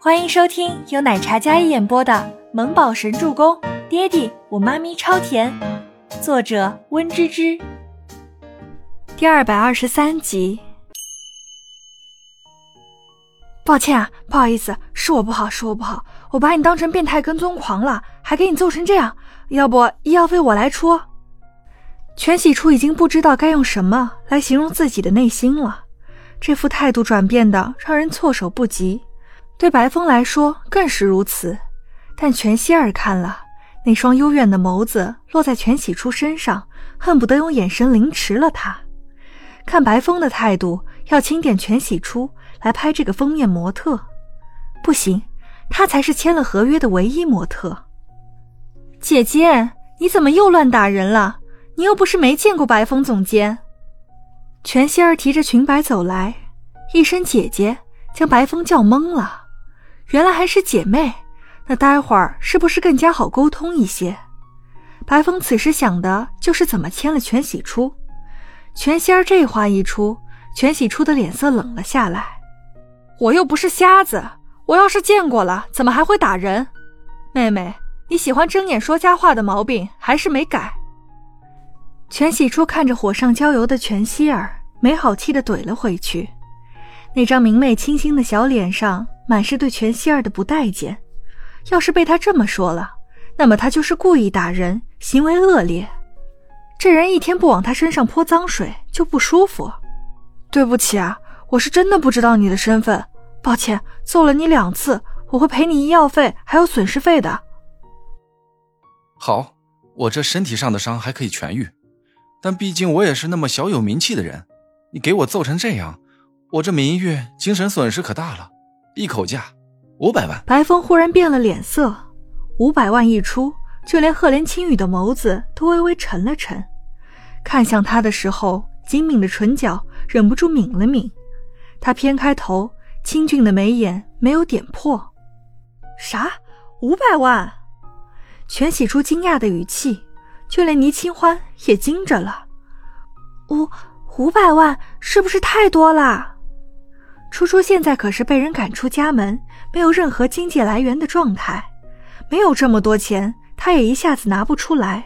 欢迎收听由奶茶一演播的《萌宝神助攻》，爹地我妈咪超甜，作者温芝芝。第二百二十三集。抱歉啊，不好意思，是我不好，是我不好，我把你当成变态跟踪狂了，还给你揍成这样，要不医药费我来出？全喜初已经不知道该用什么来形容自己的内心了，这副态度转变的让人措手不及。对白风来说更是如此，但全希儿看了那双幽怨的眸子落在全喜初身上，恨不得用眼神凌迟了他。看白风的态度，要钦点全喜初来拍这个封面模特，不行，他才是签了合约的唯一模特。姐姐，你怎么又乱打人了？你又不是没见过白风总监。全希儿提着裙摆走来，一声“姐姐”将白风叫懵了。原来还是姐妹，那待会儿是不是更加好沟通一些？白风此时想的就是怎么牵了全喜初。全希儿这话一出，全喜初的脸色冷了下来。我又不是瞎子，我要是见过了，怎么还会打人？妹妹，你喜欢睁眼说瞎话的毛病还是没改。全喜初看着火上浇油的全希儿，没好气的怼了回去。那张明媚清新的小脸上满是对全希儿的不待见。要是被他这么说了，那么他就是故意打人，行为恶劣。这人一天不往他身上泼脏水就不舒服。对不起啊，我是真的不知道你的身份，抱歉，揍了你两次，我会赔你医药费还有损失费的。好，我这身体上的伤还可以痊愈。但毕竟我也是那么小有名气的人，你给我揍成这样，我这名誉、精神损失可大了。一口价五百万。白风忽然变了脸色，五百万一出，就连赫连青羽的眸子都微微沉了沉，看向他的时候，精敏的唇角忍不住抿了抿。他偏开头，清俊的眉眼没有点破。啥？五百万？全喜出惊讶的语气。就连倪清欢也惊着了，五五百万是不是太多了？初初现在可是被人赶出家门，没有任何经济来源的状态，没有这么多钱，他也一下子拿不出来。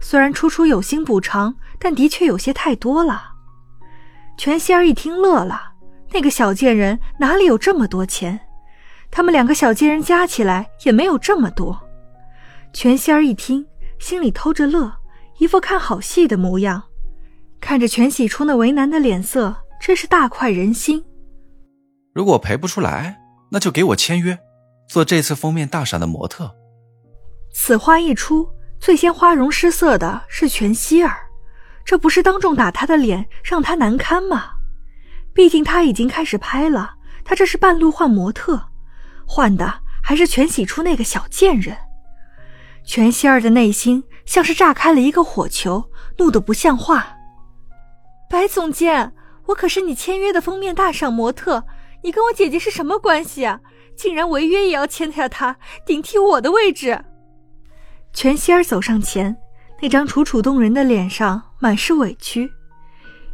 虽然初初有心补偿，但的确有些太多了。全希儿一听乐了，那个小贱人哪里有这么多钱？他们两个小贱人加起来也没有这么多。全希儿一听。心里偷着乐，一副看好戏的模样，看着全喜初那为难的脸色，真是大快人心。如果赔不出来，那就给我签约，做这次封面大赏的模特。此话一出，最先花容失色的是全希儿，这不是当众打他的脸，让他难堪吗？毕竟他已经开始拍了，他这是半路换模特，换的还是全喜初那个小贱人。全希儿的内心像是炸开了一个火球，怒得不像话。白总监，我可是你签约的封面大赏模特，你跟我姐姐是什么关系啊？竟然违约也要签下她，顶替我的位置。全希儿走上前，那张楚楚动人的脸上满是委屈，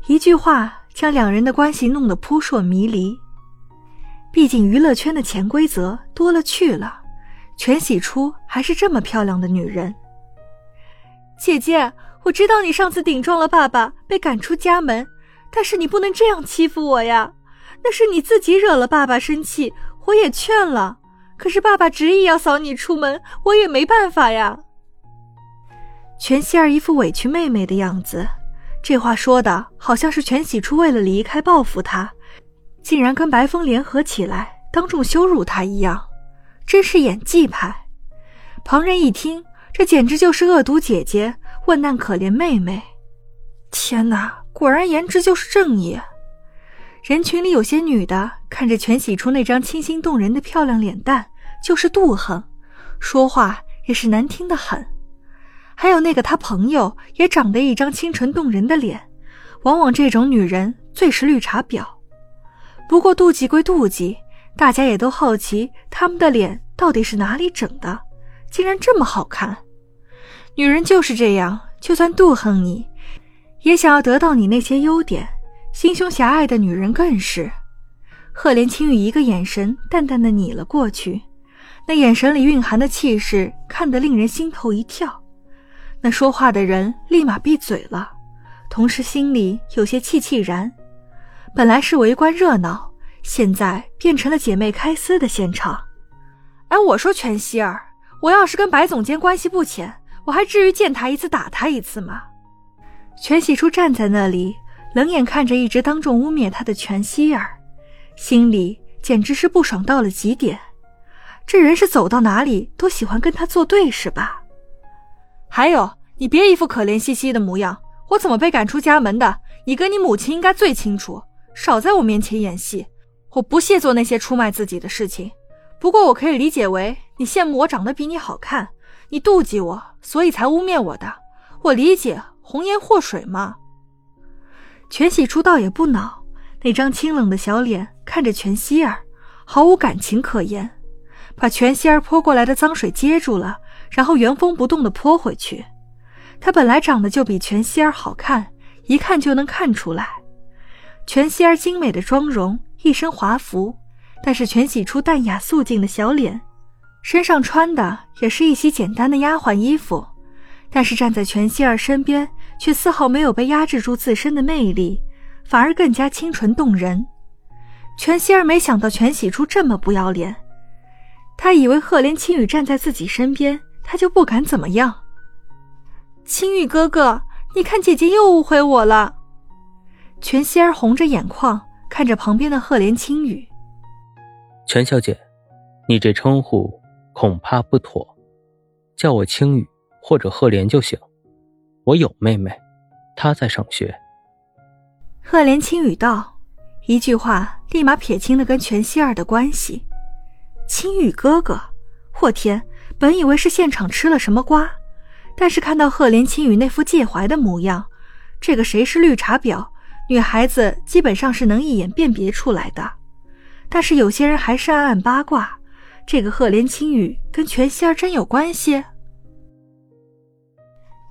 一句话将两人的关系弄得扑朔迷离。毕竟娱乐圈的潜规则多了去了。全喜初还是这么漂亮的女人，姐姐，我知道你上次顶撞了爸爸，被赶出家门，但是你不能这样欺负我呀！那是你自己惹了爸爸生气，我也劝了，可是爸爸执意要扫你出门，我也没办法呀。全希儿一副委屈妹妹的样子，这话说的好像是全喜初为了离开报复他，竟然跟白风联合起来当众羞辱他一样。真是演技派，旁人一听，这简直就是恶毒姐姐问难可怜妹妹。天哪，果然颜值就是正义。人群里有些女的看着全喜初那张清新动人的漂亮脸蛋，就是妒恨，说话也是难听的很。还有那个他朋友也长得一张清纯动人的脸，往往这种女人最是绿茶婊。不过妒忌归妒忌。大家也都好奇他们的脸到底是哪里整的，竟然这么好看。女人就是这样，就算妒恨你，也想要得到你那些优点。心胸狭隘的女人更是。赫连青羽一个眼神，淡淡的睨了过去，那眼神里蕴含的气势，看得令人心头一跳。那说话的人立马闭嘴了，同时心里有些气气然。本来是围观热闹，现在变成了姐妹开撕的现场。哎，我说全希儿，我要是跟白总监关系不浅，我还至于见他一次打他一次吗？全喜初站在那里，冷眼看着一直当众污蔑他的全希儿，心里简直是不爽到了极点。这人是走到哪里都喜欢跟他作对是吧？还有，你别一副可怜兮兮的模样，我怎么被赶出家门的，你跟你母亲应该最清楚。少在我面前演戏，我不屑做那些出卖自己的事情。不过我可以理解为你羡慕我长得比你好看，你妒忌我，所以才污蔑我的。我理解，红颜祸水嘛。全喜初倒也不恼，那张清冷的小脸看着全希儿，毫无感情可言，把全希儿泼过来的脏水接住了，然后原封不动的泼回去。她本来长得就比全希儿好看，一看就能看出来。全希儿精美的妆容，一身华服，但是全喜初淡雅素净的小脸，身上穿的也是一袭简单的丫鬟衣服，但是站在全希儿身边，却丝毫没有被压制住自身的魅力，反而更加清纯动人。全希儿没想到全喜初这么不要脸，他以为赫连青羽站在自己身边，他就不敢怎么样。青羽哥哥，你看姐姐又误会我了。全希儿红着眼眶看着旁边的赫连青羽。全小姐，你这称呼恐怕不妥，叫我青羽或者赫连就行。我有妹妹，她在上学。赫连青羽道，一句话立马撇清了跟全希儿的关系。青羽哥哥，我天！本以为是现场吃了什么瓜，但是看到赫连青羽那副介怀的模样，这个谁是绿茶婊？女孩子基本上是能一眼辨别出来的，但是有些人还是暗暗八卦，这个赫连青羽跟全希儿真有关系。